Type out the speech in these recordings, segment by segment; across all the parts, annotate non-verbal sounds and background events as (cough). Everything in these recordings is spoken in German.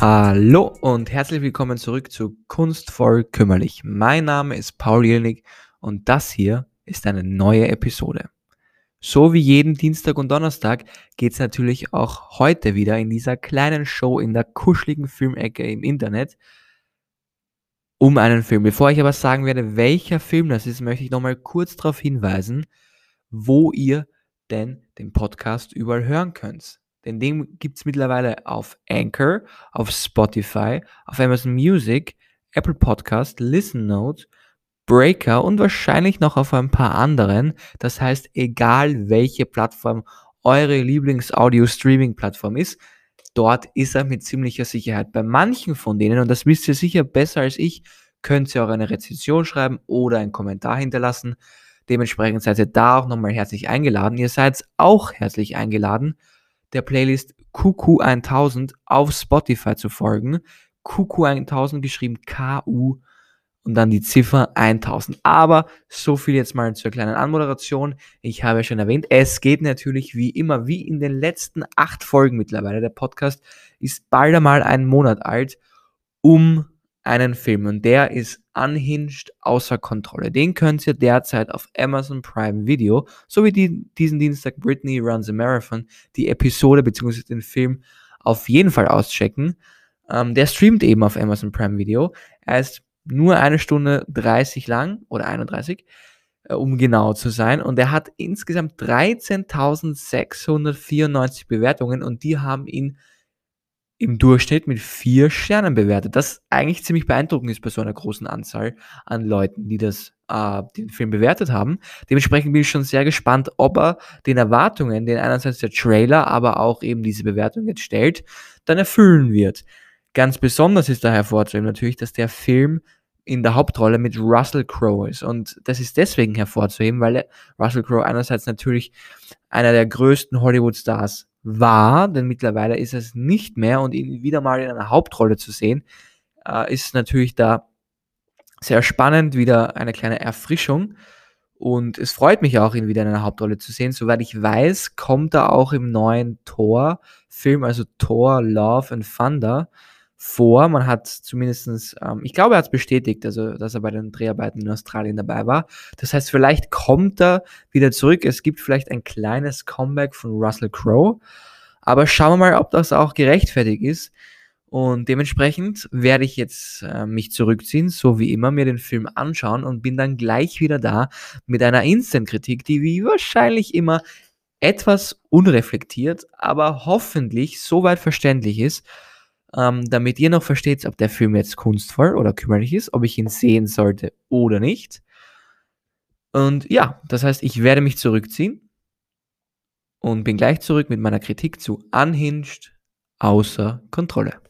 Hallo und herzlich willkommen zurück zu Kunstvoll Kümmerlich. Mein Name ist Paul Jelnig und das hier ist eine neue Episode. So wie jeden Dienstag und Donnerstag geht es natürlich auch heute wieder in dieser kleinen Show in der kuscheligen Filmecke im Internet um einen Film. Bevor ich aber sagen werde, welcher Film das ist, möchte ich nochmal kurz darauf hinweisen, wo ihr denn den Podcast überall hören könnt. Denn den gibt es mittlerweile auf Anchor, auf Spotify, auf Amazon Music, Apple Podcast, Listen Note, Breaker und wahrscheinlich noch auf ein paar anderen. Das heißt, egal welche Plattform eure Lieblings-Audio-Streaming-Plattform ist, dort ist er mit ziemlicher Sicherheit. Bei manchen von denen, und das wisst ihr sicher besser als ich, könnt ihr auch eine Rezension schreiben oder einen Kommentar hinterlassen. Dementsprechend seid ihr da auch nochmal herzlich eingeladen. Ihr seid auch herzlich eingeladen, der Playlist QQ1000 auf Spotify zu folgen. QQ1000 geschrieben K-U und dann die Ziffer 1000. Aber so viel jetzt mal zur kleinen Anmoderation. Ich habe ja schon erwähnt, es geht natürlich wie immer, wie in den letzten acht Folgen mittlerweile. Der Podcast ist bald einmal einen Monat alt, um einen Film und der ist Unhinged außer Kontrolle. Den könnt ihr derzeit auf Amazon Prime Video, so wie die, diesen Dienstag Britney Runs a Marathon, die Episode bzw. den Film auf jeden Fall auschecken. Ähm, der streamt eben auf Amazon Prime Video. Er ist nur eine Stunde 30 lang oder 31, äh, um genau zu sein. Und er hat insgesamt 13.694 Bewertungen und die haben ihn im Durchschnitt mit vier Sternen bewertet. Das eigentlich ziemlich beeindruckend ist bei so einer großen Anzahl an Leuten, die das, äh, den Film bewertet haben. Dementsprechend bin ich schon sehr gespannt, ob er den Erwartungen, den einerseits der Trailer, aber auch eben diese Bewertung jetzt stellt, dann erfüllen wird. Ganz besonders ist da hervorzuheben natürlich, dass der Film in der Hauptrolle mit Russell Crowe ist. Und das ist deswegen hervorzuheben, weil Russell Crowe einerseits natürlich einer der größten Hollywood-Stars war, denn mittlerweile ist es nicht mehr und ihn wieder mal in einer Hauptrolle zu sehen, äh, ist natürlich da sehr spannend, wieder eine kleine Erfrischung. Und es freut mich auch, ihn wieder in einer Hauptrolle zu sehen. Soweit ich weiß, kommt er auch im neuen Thor-Film, also Thor Love and Thunder, vor. Man hat zumindestens, ähm, ich glaube, er hat es bestätigt, also dass er bei den Dreharbeiten in Australien dabei war. Das heißt, vielleicht kommt er wieder zurück. Es gibt vielleicht ein kleines Comeback von Russell Crowe. Aber schauen wir mal, ob das auch gerechtfertigt ist. Und dementsprechend werde ich jetzt äh, mich zurückziehen, so wie immer, mir den Film anschauen und bin dann gleich wieder da mit einer Instant-Kritik, die wie wahrscheinlich immer etwas unreflektiert, aber hoffentlich soweit verständlich ist, ähm, damit ihr noch versteht, ob der Film jetzt kunstvoll oder kümmerlich ist, ob ich ihn sehen sollte oder nicht. Und ja, das heißt, ich werde mich zurückziehen und bin gleich zurück mit meiner Kritik zu Unhinged außer Kontrolle.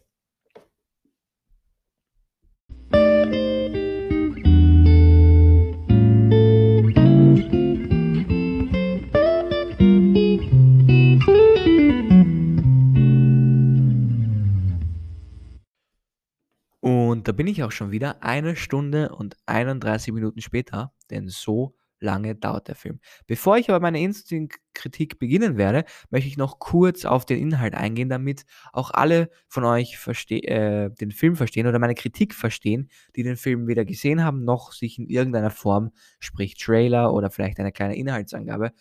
Und da bin ich auch schon wieder eine Stunde und 31 Minuten später, denn so lange dauert der Film. Bevor ich aber meine Instinkt-Kritik beginnen werde, möchte ich noch kurz auf den Inhalt eingehen, damit auch alle von euch äh, den Film verstehen oder meine Kritik verstehen, die den Film weder gesehen haben, noch sich in irgendeiner Form, sprich Trailer oder vielleicht eine kleine Inhaltsangabe,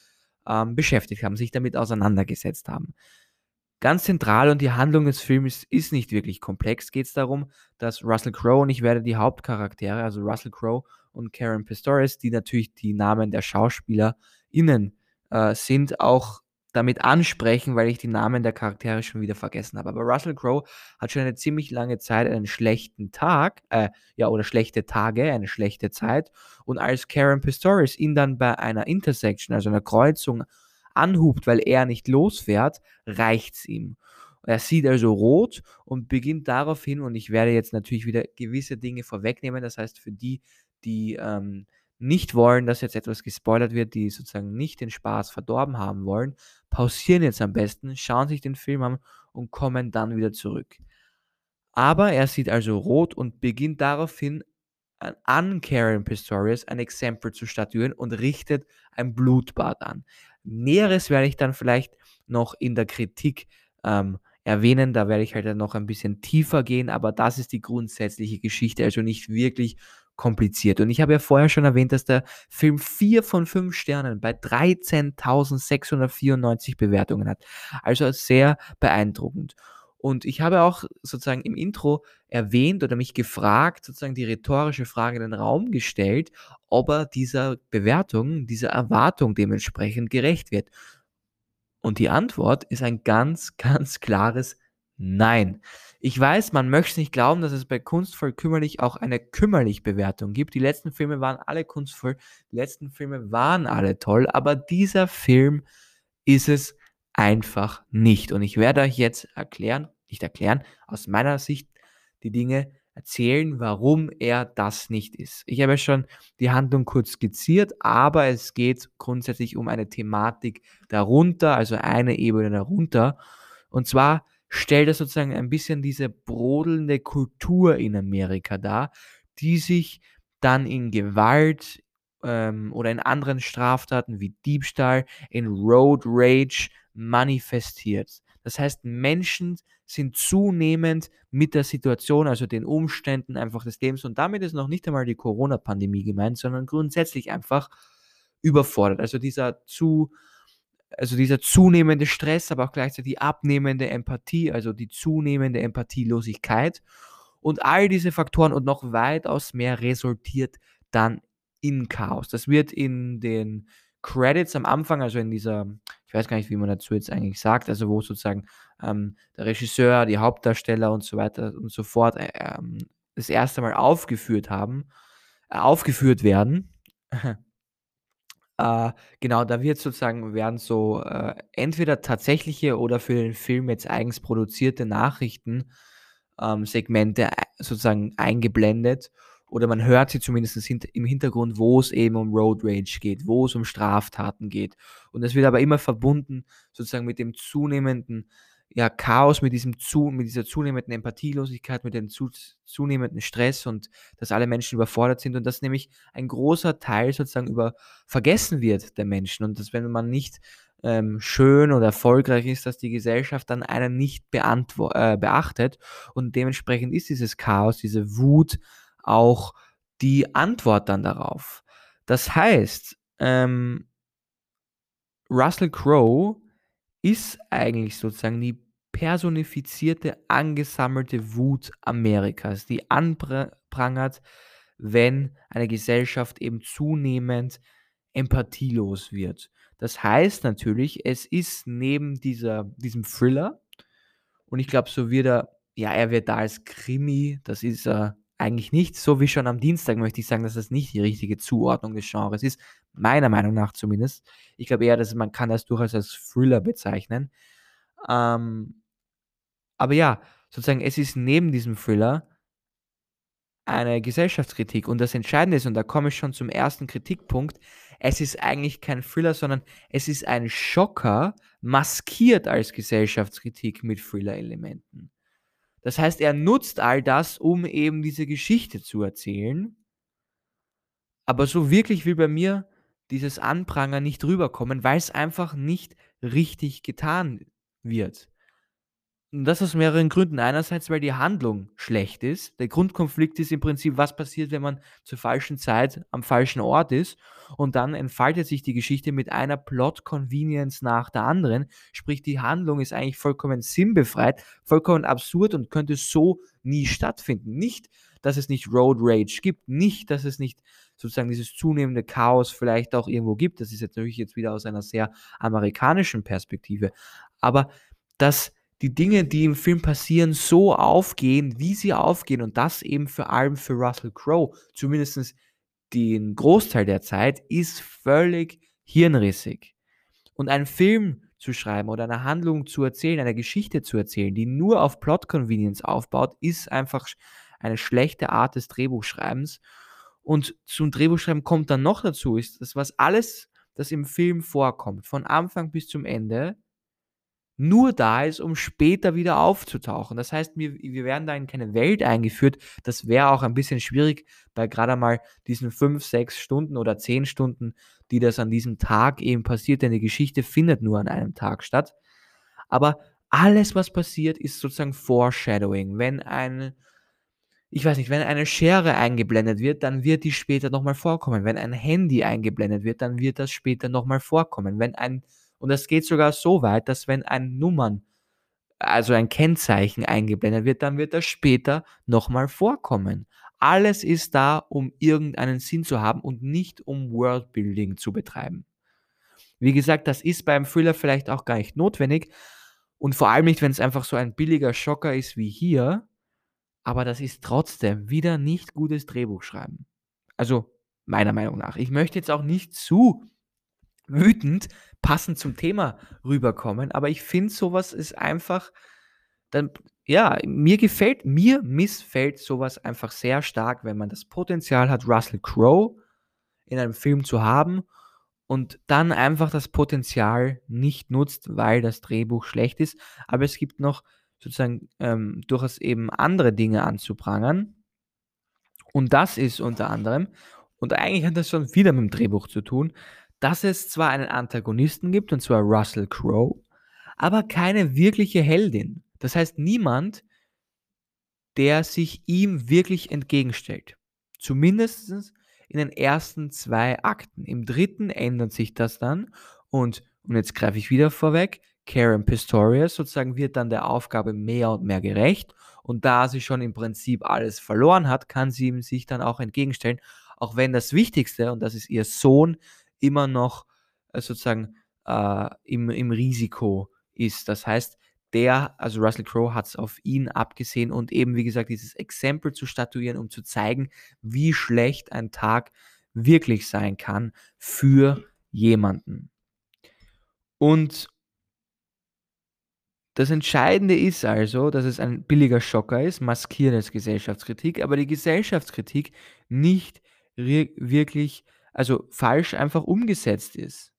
ähm, beschäftigt haben, sich damit auseinandergesetzt haben. Ganz zentral und die Handlung des Films ist nicht wirklich komplex. Geht es darum, dass Russell Crowe und ich werde die Hauptcharaktere, also Russell Crowe und Karen Pistorius, die natürlich die Namen der SchauspielerInnen äh, sind, auch damit ansprechen, weil ich die Namen der Charaktere schon wieder vergessen habe. Aber Russell Crowe hat schon eine ziemlich lange Zeit einen schlechten Tag, äh, ja, oder schlechte Tage, eine schlechte Zeit. Und als Karen Pistorius ihn dann bei einer Intersection, also einer Kreuzung, anhubt, weil er nicht losfährt, reicht es ihm. Er sieht also rot und beginnt daraufhin, und ich werde jetzt natürlich wieder gewisse Dinge vorwegnehmen, das heißt für die, die ähm, nicht wollen, dass jetzt etwas gespoilert wird, die sozusagen nicht den Spaß verdorben haben wollen, pausieren jetzt am besten, schauen sich den Film an und kommen dann wieder zurück. Aber er sieht also rot und beginnt daraufhin an Karen Pistorius ein Exempel zu statuieren und richtet ein Blutbad an. Näheres werde ich dann vielleicht noch in der Kritik ähm, erwähnen. Da werde ich halt dann noch ein bisschen tiefer gehen, aber das ist die grundsätzliche Geschichte, also nicht wirklich kompliziert. Und ich habe ja vorher schon erwähnt, dass der Film 4 von 5 Sternen bei 13.694 Bewertungen hat. Also sehr beeindruckend. Und ich habe auch sozusagen im Intro erwähnt oder mich gefragt, sozusagen die rhetorische Frage in den Raum gestellt, ob er dieser Bewertung, dieser Erwartung dementsprechend gerecht wird. Und die Antwort ist ein ganz, (laughs) ganz klares Nein. Ich weiß, man möchte nicht glauben, dass es bei Kunstvoll kümmerlich auch eine kümmerlich Bewertung gibt. Die letzten Filme waren alle kunstvoll, die letzten Filme waren alle toll, aber dieser Film ist es einfach nicht. Und ich werde euch jetzt erklären, nicht erklären, aus meiner Sicht die Dinge erzählen, warum er das nicht ist. Ich habe schon die Handlung kurz skizziert, aber es geht grundsätzlich um eine Thematik darunter, also eine Ebene darunter. Und zwar stellt er sozusagen ein bisschen diese brodelnde Kultur in Amerika dar, die sich dann in Gewalt ähm, oder in anderen Straftaten wie Diebstahl, in Road Rage manifestiert. Das heißt, Menschen sind zunehmend mit der Situation, also den Umständen einfach des Lebens, und damit ist noch nicht einmal die Corona-Pandemie gemeint, sondern grundsätzlich einfach überfordert. Also dieser zu also dieser zunehmende Stress, aber auch gleichzeitig die abnehmende Empathie, also die zunehmende Empathielosigkeit. Und all diese Faktoren und noch weitaus mehr resultiert dann in Chaos. Das wird in den Credits am Anfang, also in dieser, ich weiß gar nicht, wie man dazu jetzt eigentlich sagt, also wo sozusagen ähm, der Regisseur, die Hauptdarsteller und so weiter und so fort äh, ähm, das erste Mal aufgeführt haben, äh, aufgeführt werden. (laughs) Äh, genau, da wird sozusagen, werden so äh, entweder tatsächliche oder für den Film jetzt eigens produzierte Nachrichten ähm, Segmente sozusagen eingeblendet oder man hört sie zumindest im Hintergrund, wo es eben um Road Rage geht, wo es um Straftaten geht. Und das wird aber immer verbunden sozusagen mit dem zunehmenden ja, Chaos, mit, diesem zu, mit dieser zunehmenden Empathielosigkeit, mit dem zu, zunehmenden Stress und dass alle Menschen überfordert sind und dass nämlich ein großer Teil sozusagen über vergessen wird der Menschen und dass wenn man nicht ähm, schön oder erfolgreich ist, dass die Gesellschaft dann einen nicht äh, beachtet und dementsprechend ist dieses Chaos, diese Wut auch die Antwort dann darauf. Das heißt, ähm, Russell Crowe ist eigentlich sozusagen die personifizierte, angesammelte Wut Amerikas, die anprangert, wenn eine Gesellschaft eben zunehmend empathielos wird. Das heißt natürlich, es ist neben dieser, diesem Thriller, und ich glaube, so wird er, ja, er wird da als Krimi, das ist er eigentlich nicht, so wie schon am Dienstag möchte ich sagen, dass das nicht die richtige Zuordnung des Genres ist, meiner Meinung nach zumindest. Ich glaube eher, dass man kann das durchaus als Thriller bezeichnen. Ähm, aber ja, sozusagen, es ist neben diesem Thriller eine Gesellschaftskritik. Und das Entscheidende ist, und da komme ich schon zum ersten Kritikpunkt, es ist eigentlich kein Thriller, sondern es ist ein Schocker, maskiert als Gesellschaftskritik mit Thriller-Elementen. Das heißt, er nutzt all das, um eben diese Geschichte zu erzählen. Aber so wirklich will bei mir dieses Anprangern nicht rüberkommen, weil es einfach nicht richtig getan wird. Und das aus mehreren Gründen. Einerseits, weil die Handlung schlecht ist. Der Grundkonflikt ist im Prinzip, was passiert, wenn man zur falschen Zeit am falschen Ort ist. Und dann entfaltet sich die Geschichte mit einer Plot-Convenience nach der anderen. Sprich, die Handlung ist eigentlich vollkommen sinnbefreit, vollkommen absurd und könnte so nie stattfinden. Nicht, dass es nicht Road Rage gibt, nicht, dass es nicht sozusagen dieses zunehmende Chaos vielleicht auch irgendwo gibt. Das ist jetzt natürlich jetzt wieder aus einer sehr amerikanischen Perspektive. Aber dass die Dinge, die im Film passieren, so aufgehen, wie sie aufgehen und das eben vor allem für Russell Crowe, zumindest den Großteil der Zeit, ist völlig hirnrissig. Und einen Film zu schreiben oder eine Handlung zu erzählen, eine Geschichte zu erzählen, die nur auf Plot Convenience aufbaut, ist einfach eine schlechte Art des Drehbuchschreibens. Und zum Drehbuchschreiben kommt dann noch dazu, ist das, was alles, das im Film vorkommt, von Anfang bis zum Ende, nur da ist, um später wieder aufzutauchen. Das heißt, wir, wir werden da in keine Welt eingeführt. Das wäre auch ein bisschen schwierig bei gerade mal diesen fünf, sechs Stunden oder zehn Stunden, die das an diesem Tag eben passiert, denn die Geschichte findet nur an einem Tag statt. Aber alles, was passiert, ist sozusagen Foreshadowing. Wenn ein, ich weiß nicht, wenn eine Schere eingeblendet wird, dann wird die später nochmal vorkommen. Wenn ein Handy eingeblendet wird, dann wird das später nochmal vorkommen. Wenn ein, und das geht sogar so weit, dass wenn ein Nummern, also ein Kennzeichen eingeblendet wird, dann wird das später nochmal vorkommen. Alles ist da, um irgendeinen Sinn zu haben und nicht um Worldbuilding zu betreiben. Wie gesagt, das ist beim Thriller vielleicht auch gar nicht notwendig und vor allem nicht, wenn es einfach so ein billiger Schocker ist wie hier, aber das ist trotzdem wieder nicht gutes Drehbuchschreiben. Also meiner Meinung nach. Ich möchte jetzt auch nicht zu wütend passend zum Thema rüberkommen, aber ich finde sowas ist einfach dann ja, mir gefällt, mir missfällt sowas einfach sehr stark, wenn man das Potenzial hat, Russell Crowe in einem Film zu haben und dann einfach das Potenzial nicht nutzt, weil das Drehbuch schlecht ist. Aber es gibt noch sozusagen ähm, durchaus eben andere Dinge anzuprangern. Und das ist unter anderem, und eigentlich hat das schon wieder mit dem Drehbuch zu tun, dass es zwar einen Antagonisten gibt, und zwar Russell Crowe, aber keine wirkliche Heldin. Das heißt, niemand, der sich ihm wirklich entgegenstellt. Zumindest in den ersten zwei Akten. Im dritten ändert sich das dann und, und jetzt greife ich wieder vorweg, Karen Pistorius sozusagen wird dann der Aufgabe mehr und mehr gerecht und da sie schon im Prinzip alles verloren hat, kann sie ihm sich dann auch entgegenstellen, auch wenn das Wichtigste, und das ist ihr Sohn, immer noch äh, sozusagen äh, im, im Risiko ist. Das heißt, der, also Russell Crowe, hat es auf ihn abgesehen und eben, wie gesagt, dieses Exempel zu statuieren, um zu zeigen, wie schlecht ein Tag wirklich sein kann für jemanden. Und das Entscheidende ist also, dass es ein billiger Schocker ist, maskiert als Gesellschaftskritik, aber die Gesellschaftskritik nicht wirklich, also falsch einfach umgesetzt ist.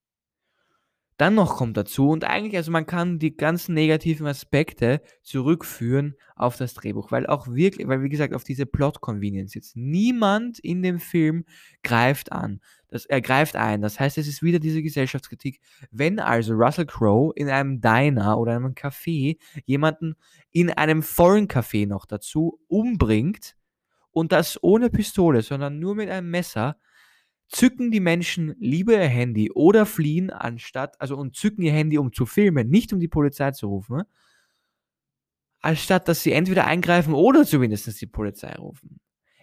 Dann noch kommt dazu, und eigentlich, also man kann die ganzen negativen Aspekte zurückführen auf das Drehbuch, weil auch wirklich, weil wie gesagt, auf diese Plot-Convenience jetzt. Niemand in dem Film greift an. Das, er greift ein. Das heißt, es ist wieder diese Gesellschaftskritik. Wenn also Russell Crowe in einem Diner oder einem Café jemanden in einem Foreign Café noch dazu umbringt und das ohne Pistole, sondern nur mit einem Messer, zücken die Menschen lieber ihr Handy oder fliehen anstatt, also und zücken ihr Handy, um zu filmen, nicht um die Polizei zu rufen, anstatt dass sie entweder eingreifen oder zumindest die Polizei rufen.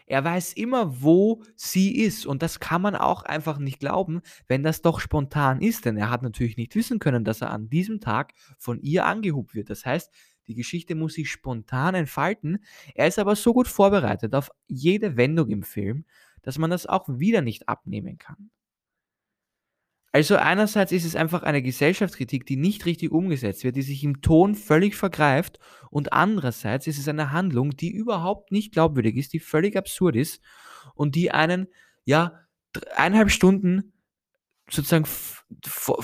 Er weiß immer, wo sie ist. Und das kann man auch einfach nicht glauben, wenn das doch spontan ist. Denn er hat natürlich nicht wissen können, dass er an diesem Tag von ihr angehubt wird. Das heißt, die Geschichte muss sich spontan entfalten. Er ist aber so gut vorbereitet auf jede Wendung im Film, dass man das auch wieder nicht abnehmen kann. Also einerseits ist es einfach eine Gesellschaftskritik, die nicht richtig umgesetzt wird, die sich im Ton völlig vergreift und andererseits ist es eine Handlung, die überhaupt nicht glaubwürdig ist, die völlig absurd ist und die einen, ja, eineinhalb Stunden sozusagen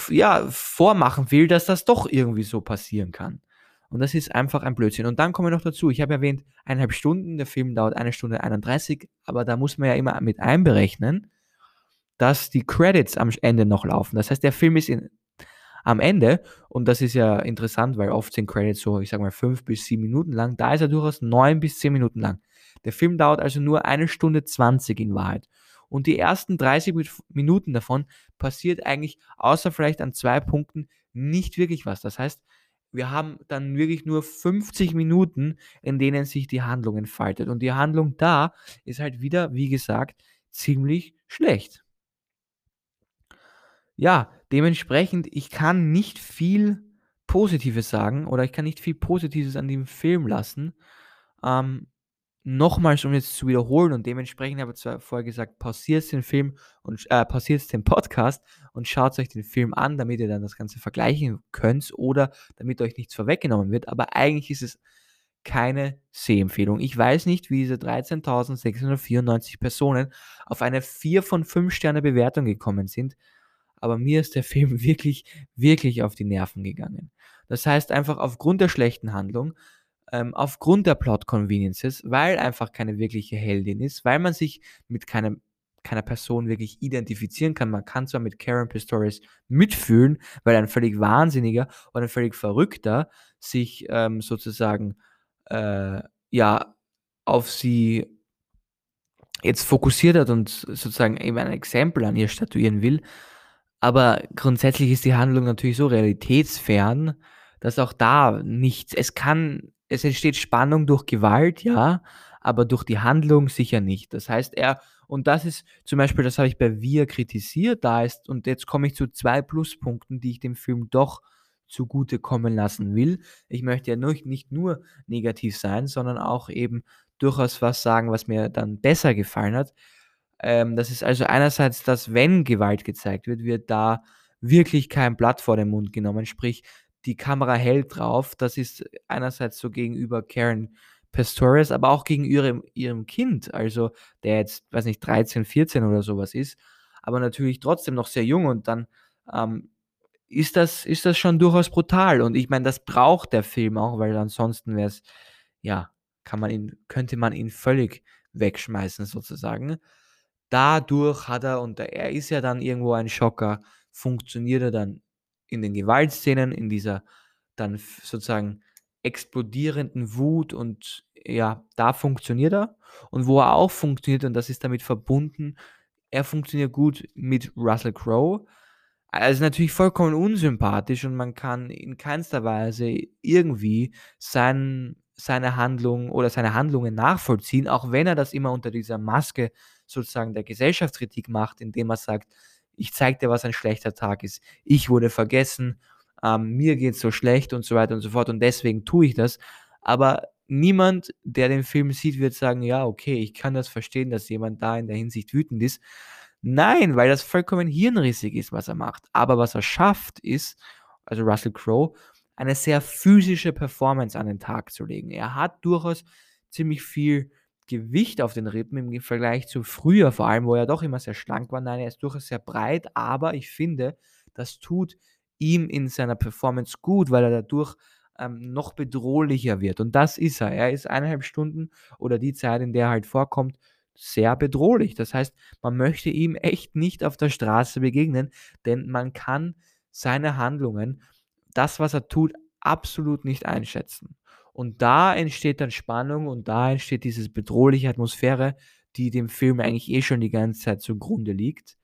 ja, vormachen will, dass das doch irgendwie so passieren kann. Und das ist einfach ein Blödsinn. Und dann kommen wir noch dazu, ich habe erwähnt, eineinhalb Stunden, der Film dauert eine Stunde 31, aber da muss man ja immer mit einberechnen, dass die Credits am Ende noch laufen. Das heißt, der Film ist in, am Ende, und das ist ja interessant, weil oft sind Credits so, ich sage mal, fünf bis sieben Minuten lang, da ist er durchaus neun bis zehn Minuten lang. Der Film dauert also nur eine Stunde 20 in Wahrheit. Und die ersten 30 Minuten davon passiert eigentlich, außer vielleicht an zwei Punkten, nicht wirklich was. Das heißt, wir haben dann wirklich nur 50 Minuten, in denen sich die Handlung entfaltet. Und die Handlung da ist halt wieder, wie gesagt, ziemlich schlecht. Ja, dementsprechend, ich kann nicht viel Positives sagen oder ich kann nicht viel Positives an dem Film lassen. Ähm, nochmals, um jetzt zu wiederholen und dementsprechend habe ich zwar vorher gesagt, pausiert den Film und äh, pausiert den Podcast und schaut euch den Film an, damit ihr dann das Ganze vergleichen könnt oder damit euch nichts vorweggenommen wird. Aber eigentlich ist es keine Sehempfehlung. Ich weiß nicht, wie diese 13.694 Personen auf eine 4 von 5 Sterne Bewertung gekommen sind, aber mir ist der (laughs) Film wirklich, wirklich auf die Nerven gegangen. Das heißt einfach aufgrund der schlechten Handlung, ähm, aufgrund der Plot Conveniences, weil einfach keine wirkliche Heldin ist, weil man sich mit keinem keiner Person wirklich identifizieren kann. Man kann zwar mit Karen Pistorius mitfühlen, weil ein völlig wahnsinniger oder ein völlig verrückter sich ähm, sozusagen äh, ja auf sie jetzt fokussiert hat und sozusagen eben ein Exempel an ihr statuieren will. Aber grundsätzlich ist die Handlung natürlich so realitätsfern, dass auch da nichts, es kann, es entsteht Spannung durch Gewalt, ja, aber durch die Handlung sicher nicht. Das heißt, er, und das ist zum Beispiel, das habe ich bei Wir kritisiert, da ist, und jetzt komme ich zu zwei Pluspunkten, die ich dem Film doch zugute kommen lassen will. Ich möchte ja nicht, nicht nur negativ sein, sondern auch eben durchaus was sagen, was mir dann besser gefallen hat. Ähm, das ist also einerseits, dass wenn Gewalt gezeigt wird, wird da wirklich kein Blatt vor den Mund genommen, sprich die Kamera hält drauf. Das ist einerseits so gegenüber Karen Pastorius, aber auch gegenüber ihrem, ihrem Kind, also der jetzt, weiß nicht, 13, 14 oder sowas ist, aber natürlich trotzdem noch sehr jung und dann ähm, ist, das, ist das schon durchaus brutal. Und ich meine, das braucht der Film auch, weil ansonsten wäre es, ja, kann man ihn, könnte man ihn völlig wegschmeißen sozusagen. Dadurch hat er, und er ist ja dann irgendwo ein Schocker, funktioniert er dann in den Gewaltszenen, in dieser dann sozusagen explodierenden Wut und ja, da funktioniert er. Und wo er auch funktioniert, und das ist damit verbunden, er funktioniert gut mit Russell Crowe. Also natürlich vollkommen unsympathisch und man kann in keinster Weise irgendwie sein, seine Handlung oder seine Handlungen nachvollziehen, auch wenn er das immer unter dieser Maske sozusagen der Gesellschaftskritik macht, indem er sagt, ich zeige dir, was ein schlechter Tag ist. Ich wurde vergessen, ähm, mir geht es so schlecht und so weiter und so fort und deswegen tue ich das. Aber niemand, der den Film sieht, wird sagen, ja, okay, ich kann das verstehen, dass jemand da in der Hinsicht wütend ist. Nein, weil das vollkommen hirnrissig ist, was er macht. Aber was er schafft, ist, also Russell Crowe, eine sehr physische Performance an den Tag zu legen. Er hat durchaus ziemlich viel Gewicht auf den Rippen im Vergleich zu früher, vor allem, wo er doch immer sehr schlank war. Nein, er ist durchaus sehr breit, aber ich finde, das tut ihm in seiner Performance gut, weil er dadurch ähm, noch bedrohlicher wird. Und das ist er. Er ist eineinhalb Stunden oder die Zeit, in der er halt vorkommt, sehr bedrohlich. Das heißt, man möchte ihm echt nicht auf der Straße begegnen, denn man kann seine Handlungen, das, was er tut, absolut nicht einschätzen. Und da entsteht dann Spannung und da entsteht diese bedrohliche Atmosphäre, die dem Film eigentlich eh schon die ganze Zeit zugrunde liegt.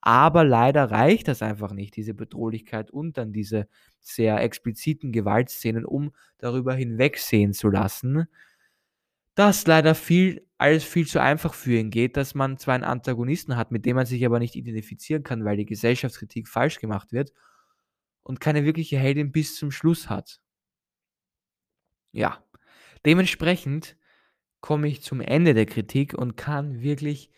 Aber leider reicht das einfach nicht, diese Bedrohlichkeit und dann diese sehr expliziten Gewaltszenen, um darüber hinwegsehen zu lassen, dass leider viel, alles viel zu einfach für ihn geht, dass man zwar einen Antagonisten hat, mit dem man sich aber nicht identifizieren kann, weil die Gesellschaftskritik falsch gemacht wird und keine wirkliche Heldin bis zum Schluss hat. Ja, dementsprechend komme ich zum Ende der Kritik und kann wirklich,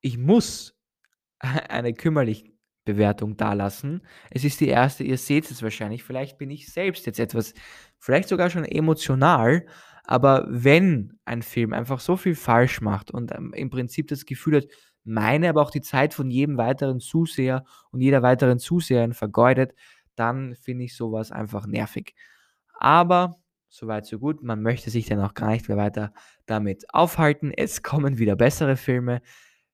ich muss (laughs) eine kümmerlich Bewertung dalassen. Es ist die erste, ihr seht es wahrscheinlich, vielleicht bin ich selbst jetzt etwas, vielleicht sogar schon emotional, aber wenn ein Film einfach so viel falsch macht und ähm, im Prinzip das Gefühl hat, meine, aber auch die Zeit von jedem weiteren Zuseher und jeder weiteren Zuseherin vergeudet, dann finde ich sowas einfach nervig. Aber Soweit, so gut. Man möchte sich dann auch gar nicht mehr weiter damit aufhalten. Es kommen wieder bessere Filme.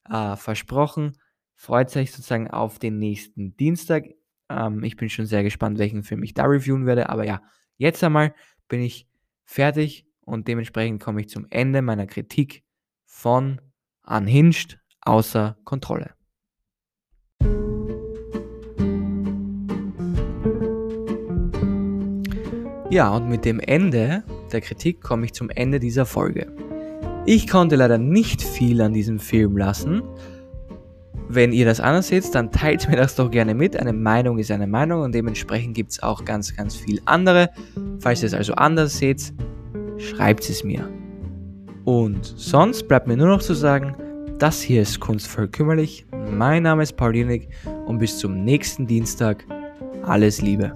Äh, versprochen. Freut euch sozusagen auf den nächsten Dienstag. Ähm, ich bin schon sehr gespannt, welchen Film ich da reviewen werde. Aber ja, jetzt einmal bin ich fertig und dementsprechend komme ich zum Ende meiner Kritik von Unhinged außer Kontrolle. Ja, und mit dem Ende der Kritik komme ich zum Ende dieser Folge. Ich konnte leider nicht viel an diesem Film lassen. Wenn ihr das anders seht, dann teilt mir das doch gerne mit. Eine Meinung ist eine Meinung und dementsprechend gibt es auch ganz, ganz viel andere. Falls ihr es also anders seht, schreibt es mir. Und sonst bleibt mir nur noch zu sagen, das hier ist Kunstvoll Kümmerlich. Mein Name ist Paulinik und bis zum nächsten Dienstag. Alles Liebe.